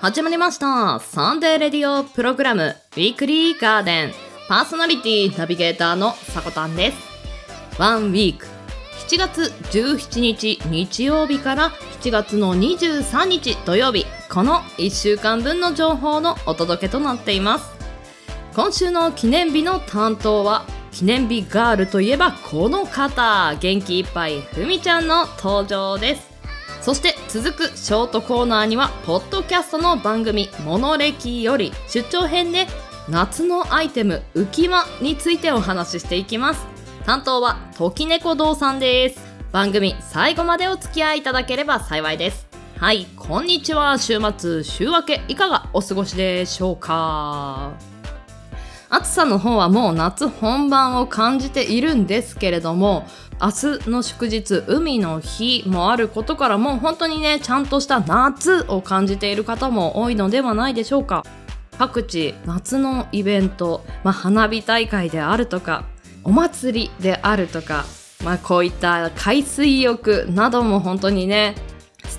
始まりました。サンデーレディオプログラムウィークリーガーデン。パーソナリティナビゲーターのさこたんです。ワンウィーク。7月17日日曜日から7月の23日土曜日。この1週間分の情報のお届けとなっています。今週の記念日の担当は記念日ガールといえばこの方。元気いっぱいふみちゃんの登場です。そして続くショートコーナーにはポッドキャストの番組「モノレキ」より出張編で夏のアイテム浮輪についてお話ししていきます。担当は時猫堂さんです。番組最後までお付き合いいただければ幸いです。はいこんにちは。週末週明けいかがお過ごしでしょうか？暑さの方はもう夏本番を感じているんですけれども明日の祝日海の日もあることからもう本当にねちゃんとした夏を感じている方も多いのではないでしょうか。各地夏のイベント、まあ、花火大会であるとかお祭りであるとか、まあ、こういった海水浴なども本当にね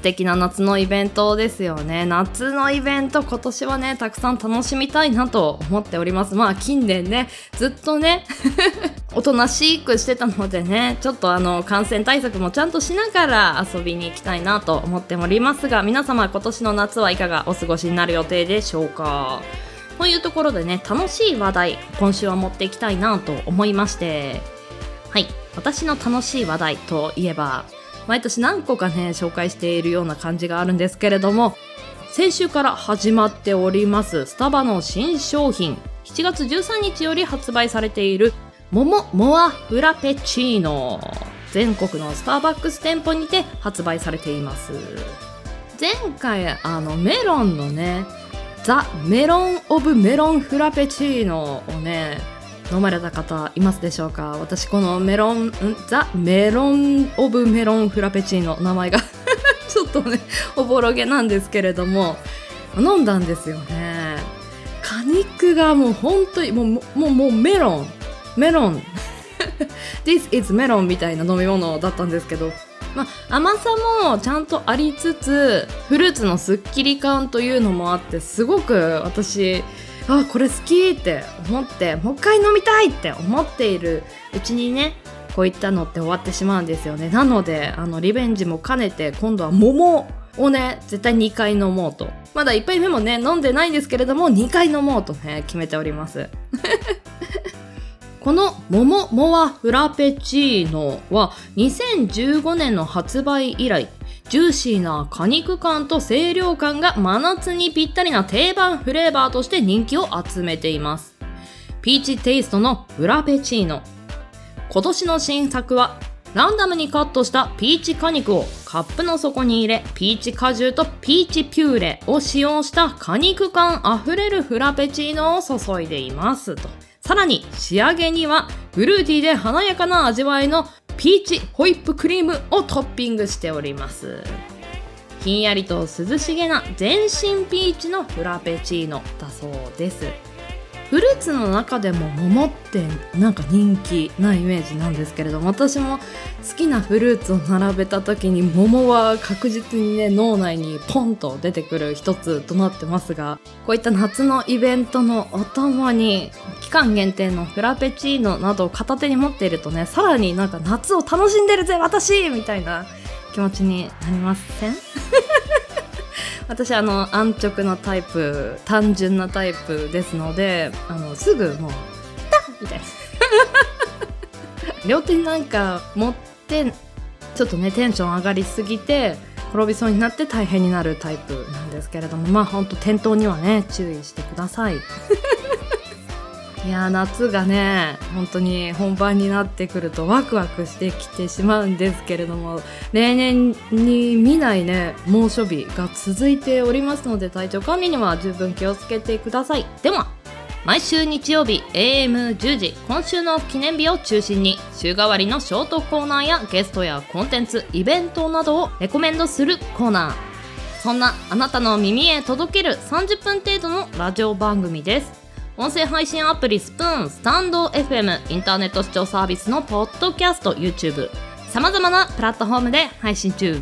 素敵な夏のイベントですよね。夏のイベント今年はねたくさん楽しみたいなと思っております。まあ近年ねずっとね おとなしくしてたのでねちょっとあの感染対策もちゃんとしながら遊びに行きたいなと思っておりますが皆様今年の夏はいかがお過ごしになる予定でしょうか？というところでね楽しい話題今週は持っていきたいなと思いまして。はい。私の楽しい話題といえば毎年何個かね紹介しているような感じがあるんですけれども先週から始まっておりますスタバの新商品。7月13日より発売されている桃モアフラペチーノ。全国のスターバックス店舗にて発売されています。前回あのメロンのねザ・メロン・オブ・メロン・フラペチーノをね飲まれた方いますでしょうか？私このメロンザ・メロン・オブ・メロン・フラペチーノ名前が ちょっとねおぼろげなんですけれども飲んだんですよね。果肉がもう本当にもうもうもうメロン。メロン。This is メロンみたいな飲み物だったんですけど。まあ、甘さもちゃんとありつつフルーツのすっきり感というのもあってすごく私あこれ好きって思ってもう一回飲みたいって思っているうちにねこういったのって終わってしまうんですよね。なのであのリベンジも兼ねて今度は桃をね絶対2回飲もうと。まだ1杯目もね飲んでないんですけれども2回飲もうとね決めております。この桃モアフラペチーノは2015年の発売以来ジューシーな果肉感と清涼感が真夏にぴったりな定番フレーバーとして人気を集めています。ピーチテイストのフラペチーノ。今年の新作はランダムにカットしたピーチ果肉をカップの底に入れ、ピーチ果汁とピーチピューレを使用した果肉感あふれるフラペチーノを注いでいますと。さらに仕上げにはフルーティーで華やかな味わいのピーチホイップクリームをトッピングしております。ひんやりと涼しげな全身ピーチのフラペチーノだそうです。フルーツの中でも桃ってなんか人気なイメージなんですけれども私も好きなフルーツを並べた時に桃は確実にね脳内にポンと出てくる一つとなってますがこういった夏のイベントのお供に期間限定のフラペチーノなどを片手に持っているとねさらになんか夏を楽しんでるぜ私みたいな気持ちになりません？私あの安直なタイプ単純なタイプですのであのすぐもう「ダッ!」みたいな両手になんか持ってちょっとねテンション上がりすぎて転びそうになって大変になるタイプなんですけれどもまあほんと転倒にはね注意してくださいいや夏がね本当に本番になってくるとワクワクしてきてしまうんですけれども例年に見ないね猛暑日が続いておりますので体調管理には十分気をつけてください。では毎週日曜日 AM10 時今週の記念日を中心に週替わりのショートコーナーやゲストやコンテンツイベントなどをレコメンドするコーナー。そんなあなたの耳へ届ける30分程度のラジオ番組です。音声配信アプリスプーン、スタンド FM、インターネット視聴サービスのポッドキャスト、YouTube、様々なプラットフォームで配信中。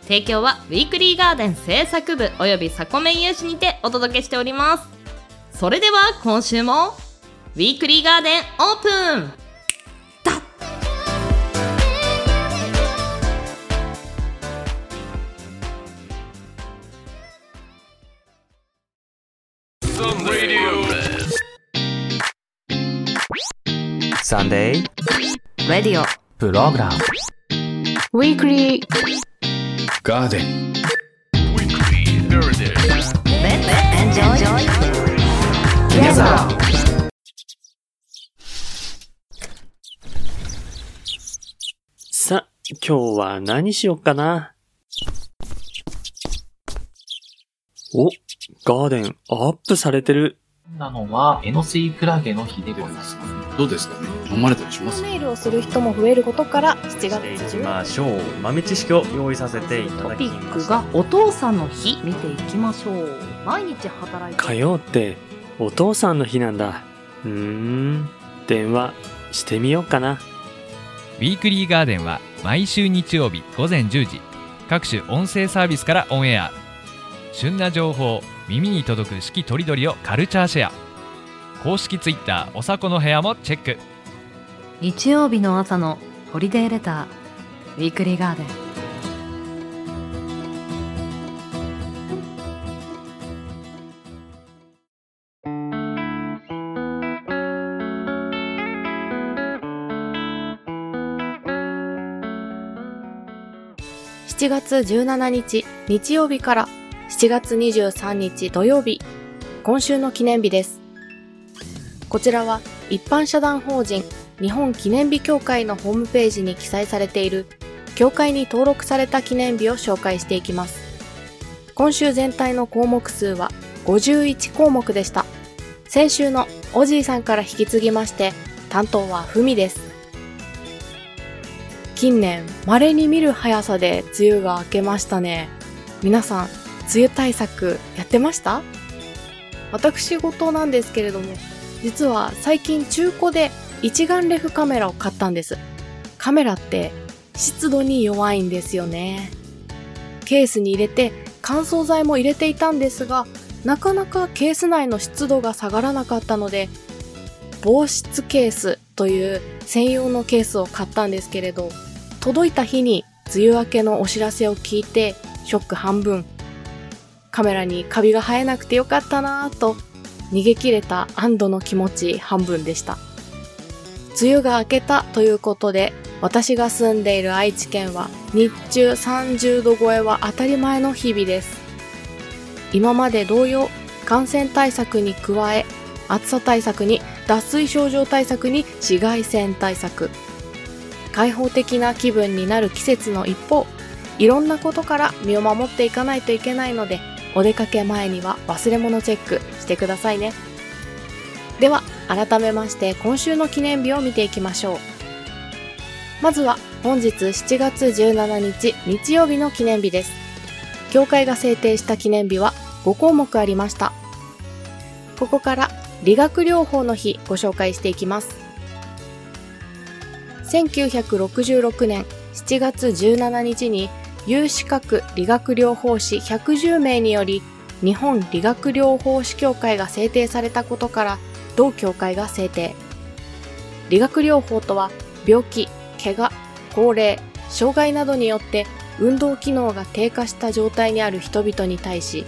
提供はウィークリーガーデン制作部およびサコメン有志にてお届けしております。それでは今週もウィークリーガーデンオープン。Sunday レディオプログラム Weekly. Garden. エンジョイ Together さ、今日は何しよっかな？お、ガーデンアップされてる。なのは、エノスイクラゲの日でございます。どうですかね飲まれたりします？メールをする人も増えることから7月いき10ましょう。豆知識を用意させていたトだきピックましたが。お父さんの日見ていきましょう毎日働いて火曜ってお父さんの日なんだ。うーん、電話してみようかな。ウィークリーガーデンは毎週日曜日午前10時各種音声サービスからオンエア旬な情報耳に届く四季とりどりをカルチャーシェア。公式ツイッターおさこの部屋もチェック。日曜日の朝のホリデーレターウィークリーガーデン。7月17日日曜日から7月23日土曜日。今週の記念日です。こちらは一般社団法人日本記念日協会のホームページに記載されている協会に登録された記念日を紹介していきます。今週全体の項目数は51項目でした。先週のおじいさんから引き継ぎまして担当はふみです。近年稀に見る速さで梅雨が明けましたね。皆さん梅雨対策やってました？私事なんですけれども実は最近中古で一眼レフカメラを買ったんです。カメラって湿度に弱いんですよね。ケースに入れて乾燥剤も入れていたんですがなかなかケース内の湿度が下がらなかったので防湿ケースという専用のケースを買ったんですけれど届いた日に梅雨明けのお知らせを聞いてショック半分。カメラにカビが生えなくてよかったなぁと逃げ切れた安堵の気持ち半分でした。梅雨が明けたということで私が住んでいる愛知県は日中30度超えは当たり前の日々です。今まで同様感染対策に加え暑さ対策に脱水症状対策に紫外線対策。開放的な気分になる季節の一方いろんなことから身を守っていかないといけないのでお出かけ前には忘れ物チェックしてくださいね。では改めまして今週の記念日を見ていきましょう。まずは本日7月17日日曜日の記念日です。協会が制定した記念日は5項目ありました。ここから理学療法の日ご紹介していきます。1966年7月17日に有資格理学療法士110名により日本理学療法士協会が制定されたことから同協会が制定。理学療法とは病気怪我高齢障害などによって運動機能が低下した状態にある人々に対し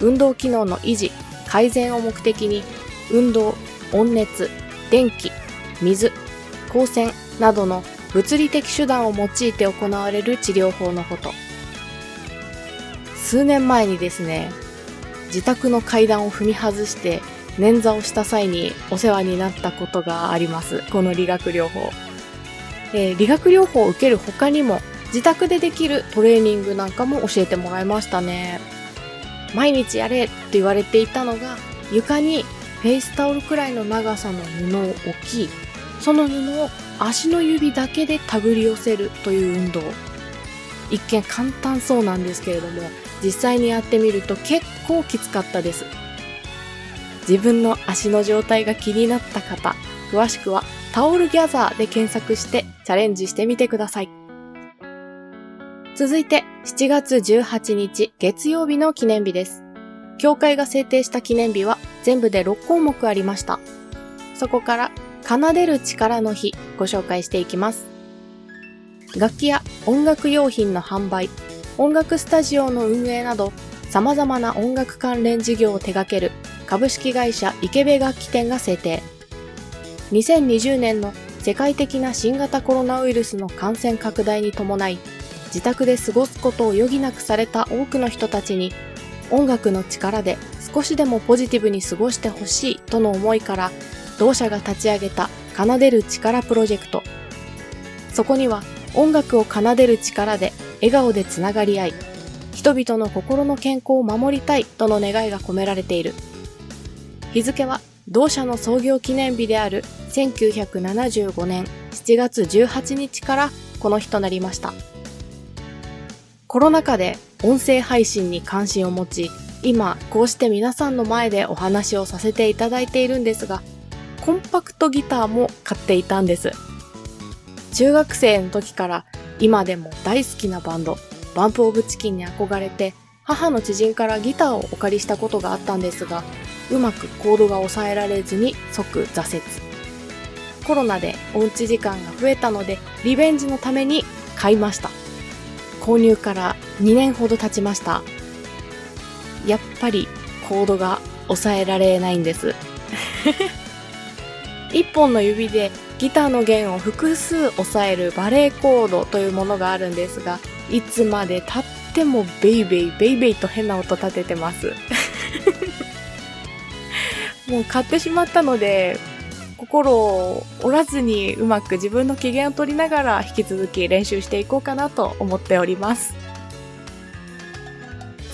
運動機能の維持改善を目的に運動温熱電気水光線などの物理的手段を用いて行われる治療法のこと。数年前にですね自宅の階段を踏み外して捻挫をした際にお世話になったことがあります。この理学療法、えー理学療法を受ける他にも自宅でできるトレーニングなんかも教えてもらいましたね。毎日やれって言われていたのが床にフェイスタオルくらいの長さの布を置きその布を足の指だけで手繰り寄せるという運動一見簡単そうなんですけれども実際にやってみると結構きつかったです自分の足の状態が気になった方詳しくはタオルギャザーで検索してチャレンジしてみてください続いて7月18日月曜日の記念日です。教会が制定した記念日は全部で6項目ありました。そこから奏でる力の日ご紹介していきます。楽器や音楽用品の販売、音楽スタジオの運営など様々な音楽関連事業を手掛ける株式会社池部楽器店が制定。2020年の世界的な新型コロナウイルスの感染拡大に伴い、自宅で過ごすことを余儀なくされた多くの人たちに、音楽の力で少しでもポジティブに過ごしてほしいとの思いから、同社が立ち上げた奏でる力プロジェクト。そこには音楽を奏でる力で笑顔でつながり合い、人々の心の健康を守りたいとの願いが込められている。日付は同社の創業記念日である1975年7月18日からこの日となりました。コロナ禍で音声配信に関心を持ち、今こうして皆さんの前でお話をさせていただいているんですが、コンパクトギターも買っていたんです。中学生の時から今でも大好きなバンド、バンプオブチキンに憧れて、母の知人からギターをお借りしたことがあったんですが、うまくコードが抑えられずに即挫折。コロナでおうち時間が増えたので、リベンジのために買いました。購入から2年ほど経ちました。やっぱりコードが抑えられないんです。一本の指でギターの弦を複数押さえるバレーコードというものがあるんですが、いつまで経ってもベイベイベイベイと変な音立ててます。もう買ってしまったので、心を折らずにうまく自分の機嫌を取りながら引き続き練習していこうかなと思っております。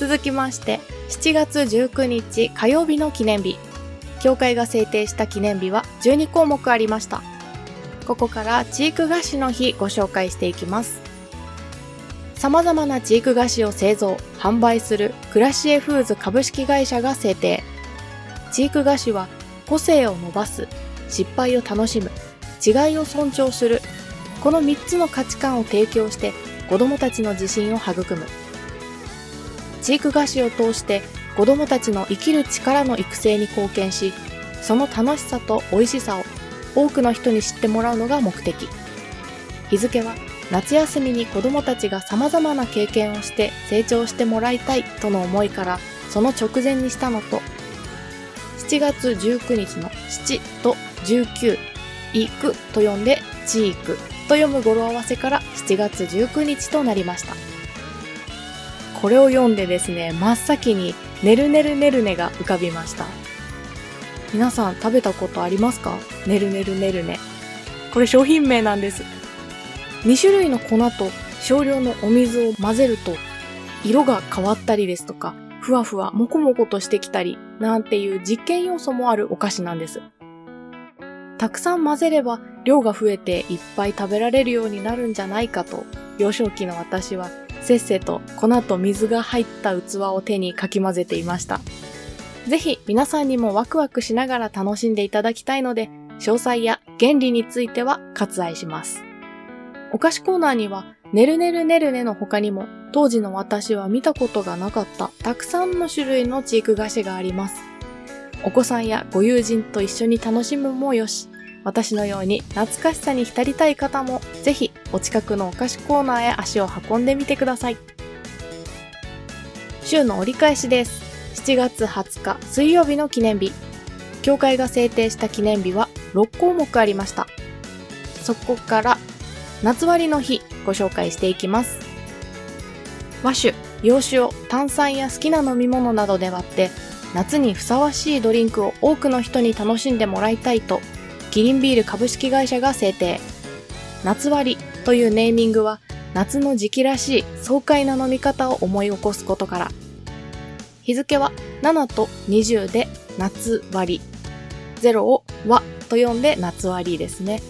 続きまして、7月19日火曜日の記念日。教会が制定した記念日は12項目ありました。ここからチーク菓子の日ご紹介していきます。様々なチーク菓子を製造、販売するクラシエフーズ株式会社が制定。チーク菓子は個性を伸ばす、失敗を楽しむ、違いを尊重する、この3つの価値観を提供して子供たちの自信を育む。チーク菓子を通して子供たちの生きる力の育成に貢献し、その楽しさと美味しさを多くの人に知ってもらうのが目的。日付は夏休みに子供たちが様々な経験をして成長してもらいたいとの思いからその直前にしたのと、7月19日の7と19、行くと読んでチークと読む語呂合わせから7月19日となりました。これを読んでですね、真っ先にねるねるねるねが浮かびました。皆さん食べたことありますか？ねるねるねるね。これ商品名なんです。2種類の粉と少量のお水を混ぜると色が変わったりですとか、ふわふわもこもことしてきたりなんていう実験要素もあるお菓子なんです。たくさん混ぜれば量が増えていっぱい食べられるようになるんじゃないかと幼少期の私はせっせと粉と水が入った器を手にかき混ぜていました。ぜひ皆さんにもワクワクしながら楽しんでいただきたいので、詳細や原理については割愛します。お菓子コーナーには、ねるねるねるねの他にも、当時の私は見たことがなかったたくさんの種類のチーク菓子があります。お子さんやご友人と一緒に楽しむもよし、私のように懐かしさに浸りたい方も、ぜひお近くのお菓子コーナーへ足を運んでみてください。週の折り返しです。7月20日水曜日の記念日。教会が制定した記念日は6項目ありました。そこから夏割りの日ご紹介していきます。和酒、洋酒を炭酸や好きな飲み物などで割って夏にふさわしいドリンクを多くの人に楽しんでもらいたいとキリンビール株式会社が制定。夏割というネーミングは夏の時期らしい爽快な飲み方を思い起こすことから日付は7と20で夏割り。0を和と読んで夏割ですね。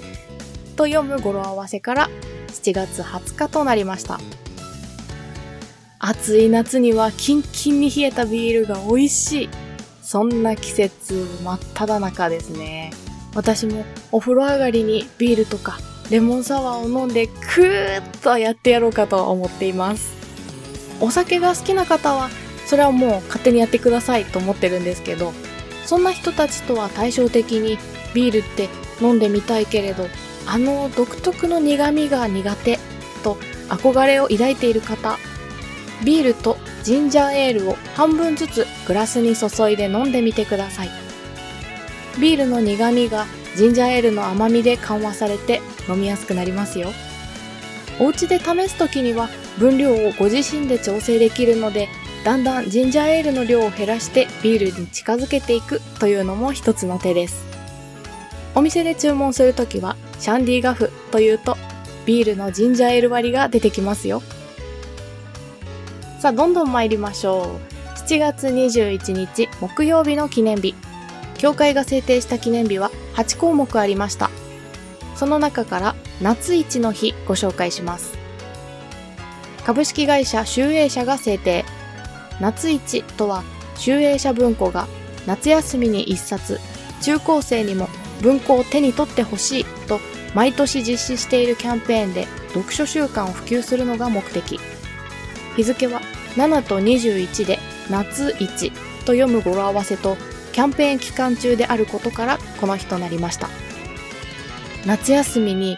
と読む語呂合わせから7月20日となりました。暑い夏にはキンキンに冷えたビールが美味しい。そんな季節真っ只中ですね。私もお風呂上がりにビールとかレモンサワーを飲んでクーッとやってやろうかと思っています。お酒が好きな方はそれはもう勝手にやってくださいと思ってるんですけどそんな人たちとは対照的にビールって飲んでみたいけれどあの独特の苦味が苦手と憧れを抱いている方ビールとジンジャーエールを半分ずつグラスに注いで飲んでみてくださいビールの苦味がジンジャーエールの甘みで緩和されて飲みやすくなりますよ。お家で試す時には分量をご自身で調整できるのでだんだんジンジャーエールの量を減らしてビールに近づけていくというのも一つの手です。お店で注文するときはシャンディガフというとビールのジンジャーエール割りが出てきますよ。さあどんどん参りましょう。7月21日木曜日の記念日。協会が制定した記念日は8項目ありました。その中から夏一の日ご紹介します。株式会社集英社が制定。夏一とは集英社文庫が夏休みに一冊中高生にも文庫を手に取ってほしいと毎年実施しているキャンペーンで読書習慣を普及するのが目的。日付は7と21で夏一と読む語呂合わせとキャンペーン期間中であることからこの日となりました。夏休みに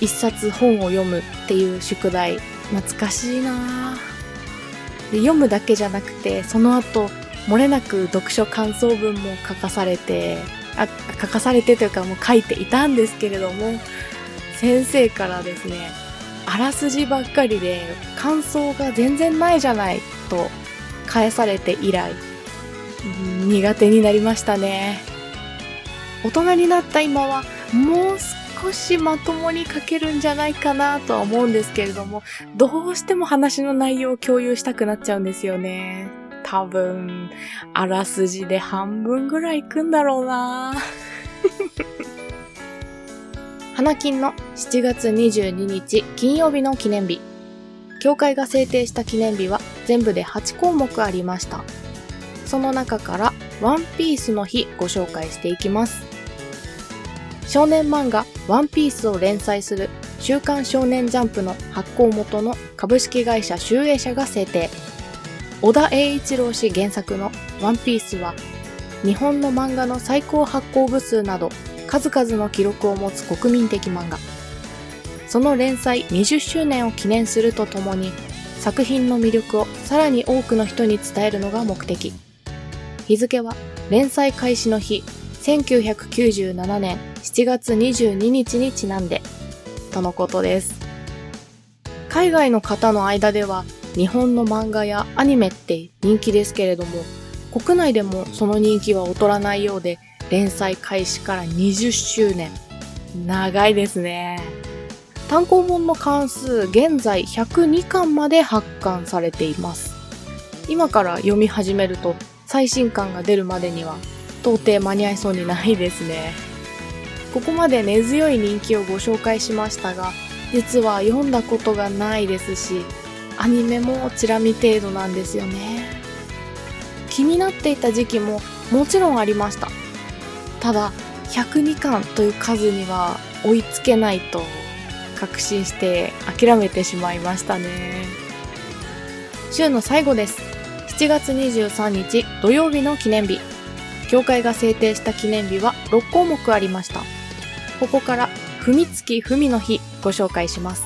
一冊本を読むっていう宿題。懐かしいな。で読むだけじゃなくてその後漏れなく読書感想文も書かされてあ書かされてというかもう書いていたんですけれども先生からですねあらすじばっかりで感想が全然ないじゃないと返されて以来苦手になりましたね。大人になった今はもう少しまともに書けるんじゃないかなとは思うんですけれどもどうしても話の内容を共有したくなっちゃうんですよね。多分あらすじで半分ぐらいいくんだろうな。花金の7月22日金曜日の記念日。協会が制定した記念日は全部で8項目ありました。その中からワンピースの日ご紹介していきます。少年漫画ワンピースを連載する週刊少年ジャンプの発行元の株式会社集英社が制定。小田栄一郎氏原作のワンピースは日本の漫画の最高発行部数など数々の記録を持つ国民的漫画。その連載20周年を記念するとともに作品の魅力をさらに多くの人に伝えるのが目的。日付は連載開始の日1997年7月22日にちなんでとのことです。海外の方の間では日本の漫画やアニメって人気ですけれども国内でもその人気は劣らないようで連載開始から20周年。長いですね。単行本の関数現在102巻まで発刊されています。今から読み始めると最新刊が出るまでには到底間に合いそうにないですね。ここまで根強い人気をご紹介しましたが実は読んだことがないですしアニメもチラ見程度なんですよね。気になっていた時期ももちろんありました。ただ102巻という数には追いつけないと確信して諦めてしまいましたね。週の最後です。7月23日土曜日の記念日。協会が制定した記念日は6項目ありました。ここから踏月文の日ご紹介します。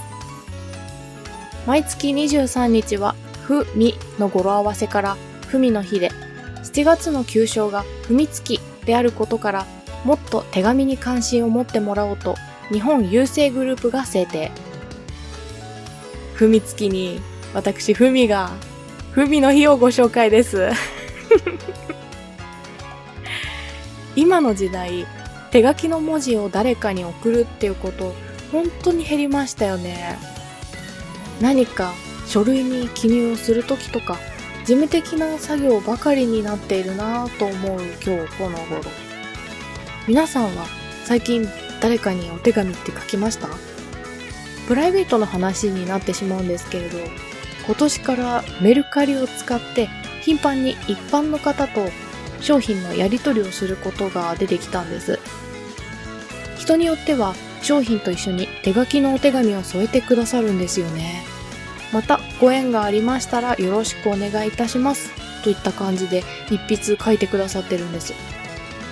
毎月23日はふみの語呂合わせから文の日で7月の旧称が文月であることからもっと手紙に関心を持ってもらおうと日本郵政グループが制定。文月に私文が文の日をご紹介です。今の時代手書きの文字を誰かに送るっていうこと本当に減りましたよね。何か書類に記入をする時とか事務的な作業ばかりになっているなぁと思う今日この頃。皆さんは最近誰かにお手紙って書きました？プライベートの話になってしまうんですけれど今年からメルカリを使って頻繁に一般の方と商品のやり取りをすることが出てきたんです人によっては商品と一緒に手書きのお手紙を添えてくださるんですよねまたご縁がありましたらよろしくお願いいたします。といった感じで一筆書いてくださってるんです。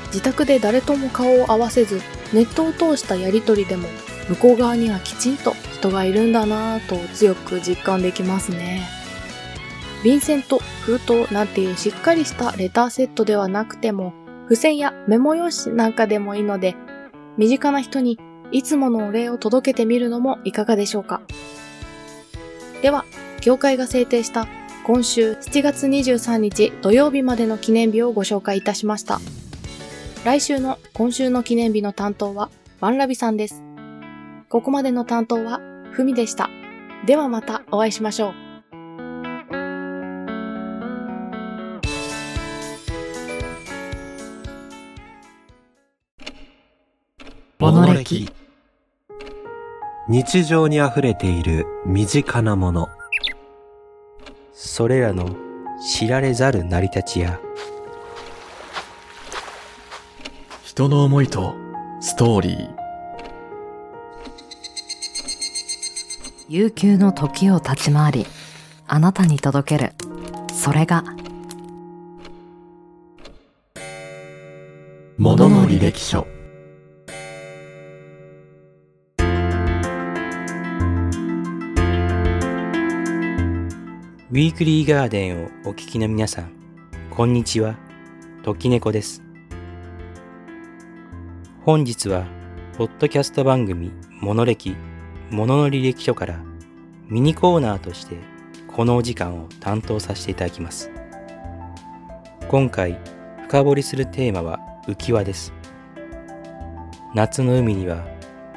自宅で誰とも顔を合わせず、ネットを通したやりとりでも、向こう側にはきちんと人がいるんだなぁと強く実感できますね。便箋と封筒なんていうしっかりしたレターセットではなくても、付箋やメモ用紙なんかでもいいので、身近な人にいつものお礼を届けてみるのもいかがでしょうか。では、協会が制定した今週7月23日土曜日までの記念日をご紹介いたしました。来週の今週の記念日の担当はワンラビさんです。ここまでの担当はふみでした。ではまたお会いしましょう。モノレキ日常に溢れている身近なもの。それらの知られざる成り立ちや、人の思いとストーリー。悠久の時を立ち回りあなたに届けるそれがものの履歴書。ウィークリーガーデンをお聞きの皆さん、こんにちは。時猫です。本日は、ポッドキャスト番組、モノレキ、ものの履歴書から、ミニコーナーとして、このお時間を担当させていただきます。今回、深掘りするテーマは浮き輪です。夏の海には、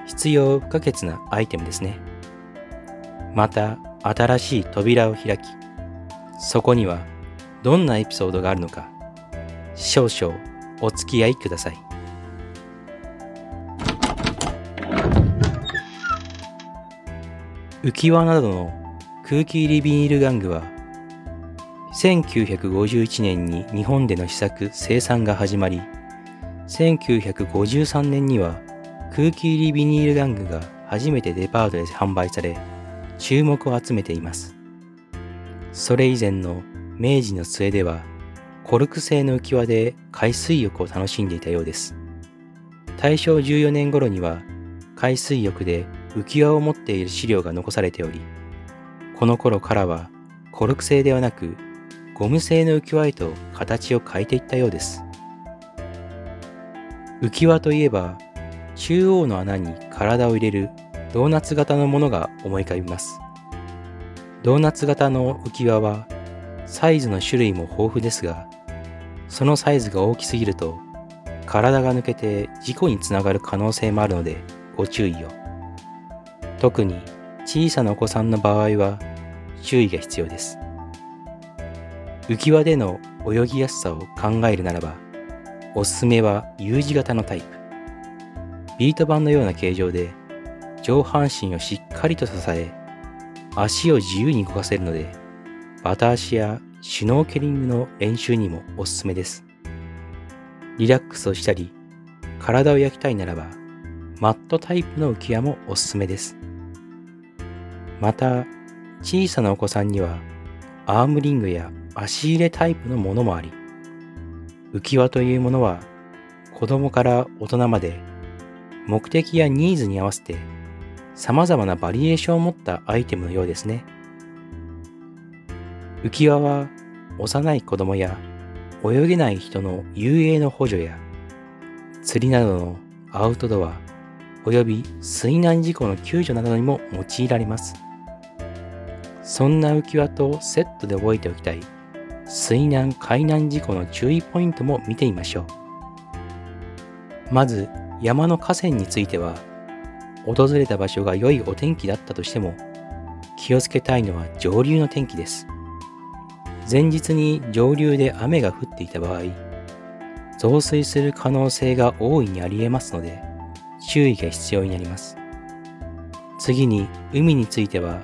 必要不可欠なアイテムですね。また、新しい扉を開き、そこにはどんなエピソードがあるのか、少々お付き合いください。浮き輪などの空気入りビニール玩具は、1951年に日本での試作生産が始まり、1953年には空気入りビニール玩具が初めてデパートで販売され、注目を集めています。それ以前の明治の末では、コルク製の浮き輪で海水浴を楽しんでいたようです。大正14年頃には、海水浴で浮き輪を持っている資料が残されており、この頃からはコルク製ではなく、ゴム製の浮き輪へと形を変えていったようです。浮き輪といえば、中央の穴に体を入れるドーナツ型のものが思い浮かびます。ドーナツ型の浮き輪はサイズの種類も豊富ですが、そのサイズが大きすぎると体が抜けて事故につながる可能性もあるのでご注意を。特に小さなお子さんの場合は注意が必要です。浮き輪での泳ぎやすさを考えるならば、おすすめは U 字型のタイプ。ビート板のような形状で上半身をしっかりと支え、足を自由に動かせるので、バタ足やシュノーケリングの練習にもおすすめです。リラックスをしたり、体を焼きたいならば、マットタイプの浮き輪もおすすめです。また、小さなお子さんには、アームリングや足入れタイプのものもあり、浮き輪というものは、子供から大人まで、目的やニーズに合わせて様々なバリエーションを持ったアイテムのようですね。浮き輪は幼い子供や泳げない人の遊泳の補助や釣りなどのアウトドア及び水難事故の救助などにも用いられます。そんな浮き輪とセットで覚えておきたい水難海難事故の注意ポイントも見てみましょう。まず山の河川については訪れた場所が良いお天気だったとしても気をつけたいのは上流の天気です。前日に上流で雨が降っていた場合、増水する可能性が大いにあり得ますので、注意が必要になります。次に海については、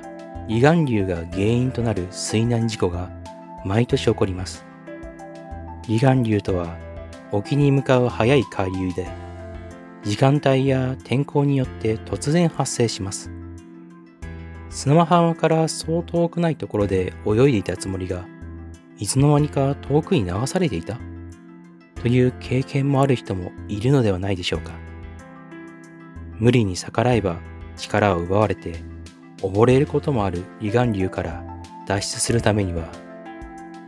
離岸流が原因となる水難事故が毎年起こります。離岸流とは、沖に向かう速い海流で、時間帯や天候によって突然発生します。砂浜からそう遠くないところで泳いでいたつもりが、いつの間にか遠くに流されていたという経験もある人もいるのではないでしょうか。無理に逆らえば力を奪われて溺れることもある離岸流から脱出するためには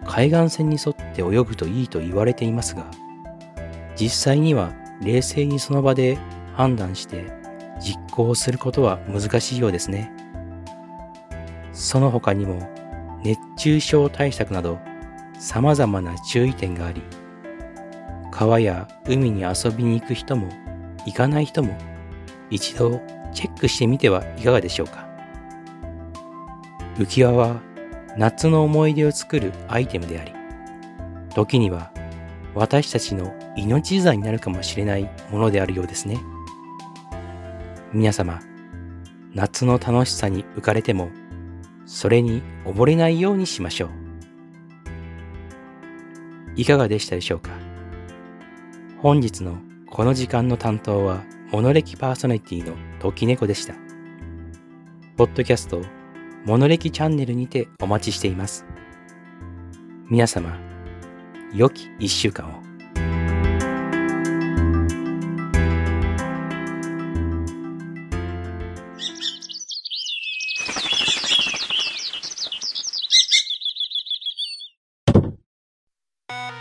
海岸線に沿って泳ぐといいと言われていますが実際には冷静にその場で判断して実行することは難しいようですね。その他にも熱中症対策など様々な注意点があり川や海に遊びに行く人も行かない人も一度チェックしてみてはいかがでしょうか。浮き輪は夏の思い出を作るアイテムであり時には私たちの命綱になるかもしれないものであるようですね。皆様夏の楽しさに浮かれてもそれに溺れないようにしましょう。いかがでしたでしょうか？本日のこの時間の担当はモノレキパーソナリティの時猫でした。ポッドキャストモノレキチャンネルにてお待ちしています。皆様、良き一週間を。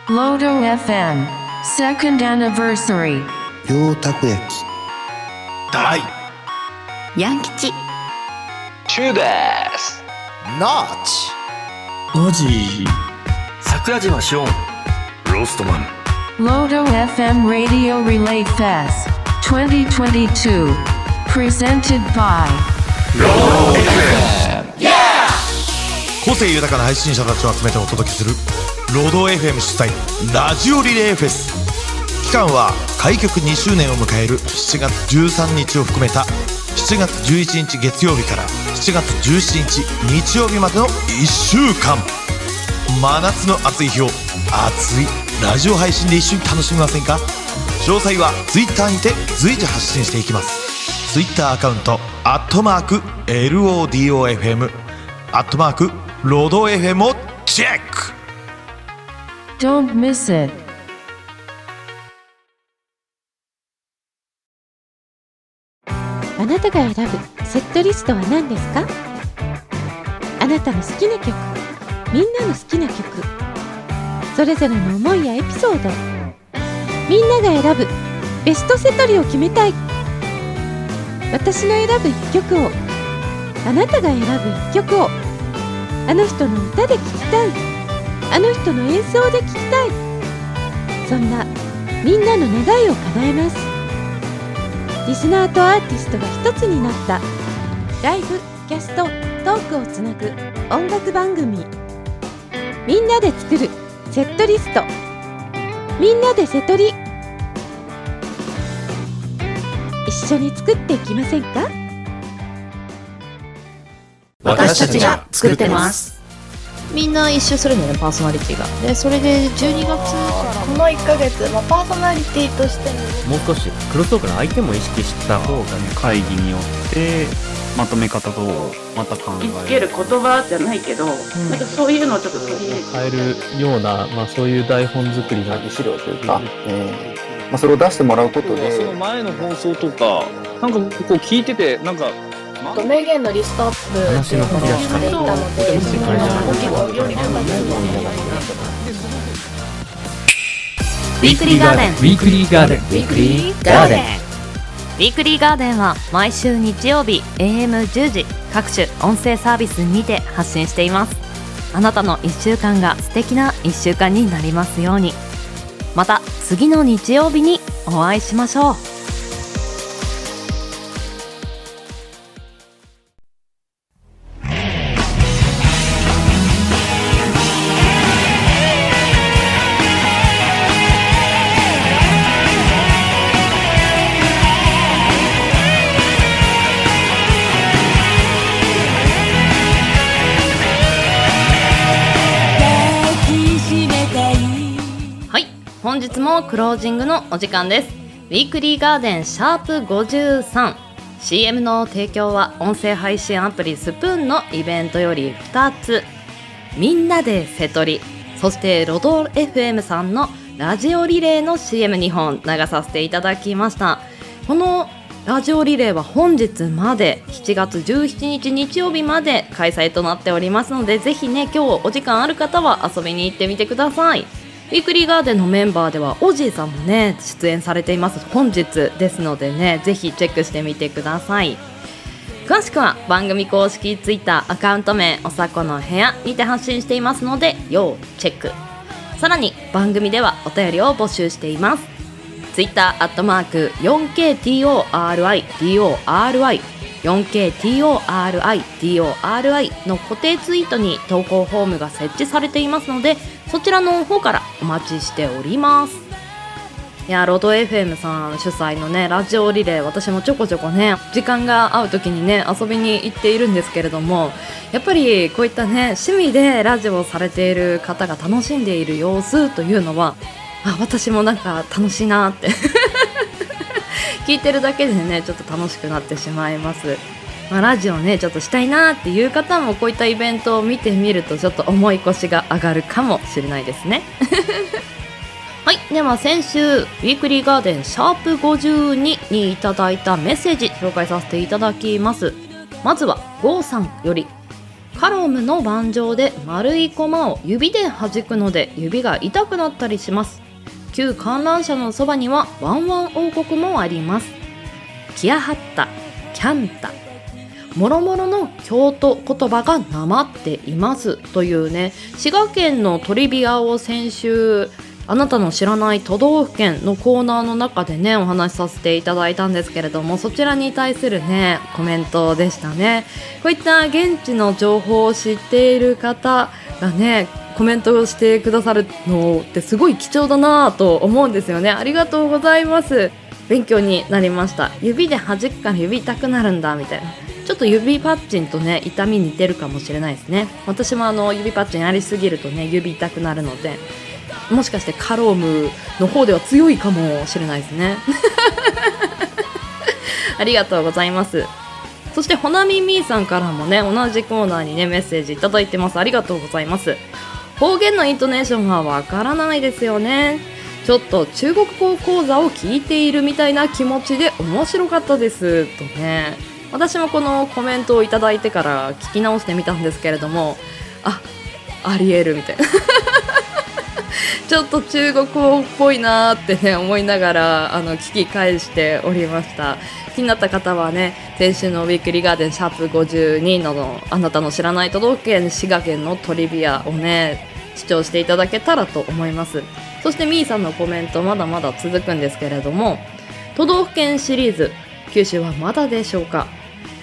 Lodo FM Second Anniversary 両たこ焼き大ヤン吉チューです。ナッチ。マジ。桜島シオンロストマン。Lodo FM Radio Relay Fest 2022 Presented by 個性豊かな配信者たちを集めてお届けするロード FM 主催ラジオリレーフェス。期間は開局2周年を迎える7月13日を含めた7月11日月曜日から7月17日日曜日までの1週間。真夏の暑い日を熱いラジオ配信で一緒に楽しみませんか？詳細は Twitter にて随時発信していきます。Twitter アカウントアットマーク LODOFM アットマークロード FM をチェック。Don't miss it. なたが選ぶセットリストは何ですか？あなたの好きな曲みんなの好きな曲それぞれの思いやエピソードみんなが選ぶベストセトリを決めたい私の選ぶ一曲をあなたが選ぶ一曲をあの人の歌で聴きたいあの人の演奏で聴きたいそんなみんなの願いを叶えます。リスナーとアーティストが一つになった。ライブキャストトークをつなぐ音楽番組。みんなで作るセットリスト。みんなでセトリ。一緒に作っていきませんか？私たちが作ってます。みんな一周するんだよねパーソナリティが。でそれで12月この1ヶ月、まあ、パーソナリティとしてももう少しクロストークの相手も意識した方がね会議によってまとめ方とまた考え。つける言葉じゃないけど、なんかそういうのをちょっと取り入れて変えるような、まあ、そういう台本作りの資料というか、えーまあ、それを出してもらうことで。その前の放送とかなんかこう聞いててなんか名言のリストアップ話の振り出しでいたのでその大きくより良かったで。すウィークリーガーデンウィークリーガーデンウィークリーガーデンウィークリーガーデンは毎週日曜日 AM10 時各種音声サービスにて発信しています。あなたの1週間が素敵な1週間になりますように。また次の日曜日にお会いしましょうクロージングのお時間です。ウィークリーガーデンシャープ53 CM の提供は音声配信アプリスプーンのイベントより2つ。みんなで瀬取りそしてロド FM さんのラジオリレーの CM2 本流させていただきました。このラジオリレーは本日まで7月17日日曜日まで開催となっておりますのでぜひね今日お時間ある方は遊びに行ってみてください。ウィークリーガーデンのメンバーではオジーさんもね出演されています。本日ですのでねぜひチェックしてみてください。詳しくは番組公式 Twitter アカウント名おさこの部屋にて発信していますので要チェック。さらに番組ではお便りを募集しています。Twitter アットマーク 4KTORIDORI 4KTORIDORI の固定ツイートに投稿フォームが設置されていますのでそちらの方からお待ちしております。いやロード FM さん主催のねラジオリレー私もちょこちょこね時間が合う時にね遊びに行っているんですけれどもやっぱりこういったね趣味でラジオをされている方が楽しんでいる様子というのはあ私もなんか楽しいなって。聞いてるだけでねちょっと楽しくなってしまいます。まあ、ラジオねちょっとしたいなっていう方もこういったイベントを見てみるとちょっと重い腰が上がるかもしれないですね。はい。では先週ウィークリーガーデンシャープ52にいただいたメッセージ紹介させていただきます。まずはゴーさんよりカロムの盤上で丸いコマを指で弾くので指が痛くなったりします。旧観覧車のそばにはワンワン王国もあります。キアハッタキャンタもろもろの京都言葉がなまっていますというね滋賀県のトリビアを先週あなたの知らない都道府県のコーナーの中でねお話しさせていただいたんですけれどもそちらに対するねコメントでしたね。こういった現地の情報を知っている方がねコメントをしてくださるのってすごい貴重だなと思うんですよね。ありがとうございます。勉強になりました。指で弾くから指痛くなるんだみたいな。ちょっと指パッチンとね痛み似てるかもしれないですね。私もあの指パッチンやりすぎるとね指痛くなるのでもしかしてカロームの方では強いかもしれないですね。ありがとうございます。そしてほなみみーさんからもね同じコーナーにねメッセージいただいてます。ありがとうございます。方言のイントネーションはわからないですよね。ちょっと中国語講座を聞いているみたいな気持ちで面白かったです。とね。私もこのコメントをいただいてから聞き直してみたんですけれどもあありえるみたいな。ちょっと中国語っぽいなーってね思いながらあの聞き返しておりました。気になった方はね先週のウィークリーガーデンシャープ52のあなたの知らない都道府県滋賀県のトリビアをね視聴していただけたらと思います。そしてみーさんのコメントまだまだ続くんですけれども都道府県シリーズ九州はまだでしょうか？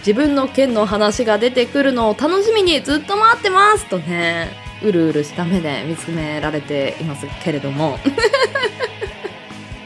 自分の県の話が出てくるのを楽しみにずっと待ってますとねうるうるした目で見つめられていますけれども。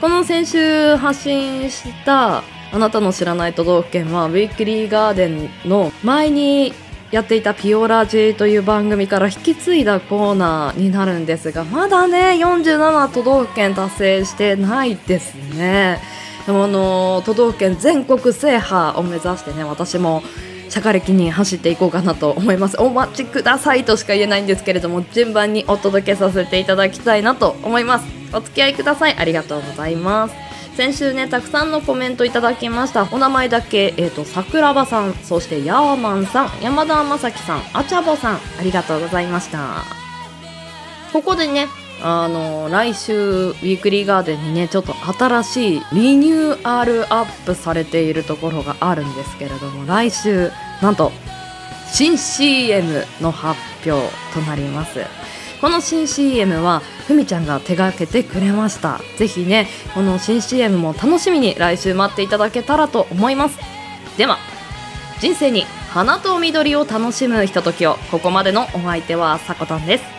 この先週発信したあなたの知らない都道府県はウィークリーガーデンの前にやっていたピオラジという番組から引き継いだコーナーになるんですがまだね47都道府県達成してないですね。でもあの都道府県全国制覇を目指してね私も社会歴に走っていこうかなと思います。お待ちくださいとしか言えないんですけれども順番にお届けさせていただきたいなと思います。お付き合いください。ありがとうございます。先週ねたくさんのコメントいただきました。お名前だけ、えーと、桜庭さんそしてヤーマンさん山田正樹さんあちゃぼさんありがとうございました。ここでねあの来週ウィークリーガーデンにねちょっと新しいリニューアルアップされているところがあるんですけれども来週なんと新 CM の発表となります。この新 CM はふみちゃんが手がけてくれました。ぜひねこの新 CM も楽しみに来週待っていただけたらと思います。では人生に花と緑を楽しむひとときを。ここまでのお相手はさこたんです。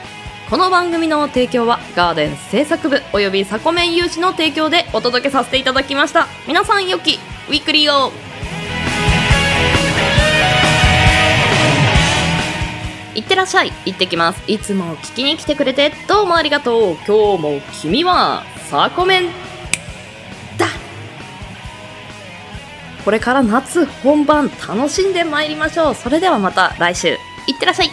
この番組の提供はガーデン制作部およびサコメン有志の提供でお届けさせていただきました。皆さんよきウィークリーを。いってらっしゃい。行ってきます。いつも聞きに来てくれてどうもありがとう。今日も君はサコメン。だ。これから夏本番楽しんでまいりましょう。それではまた来週。いってらっしゃい。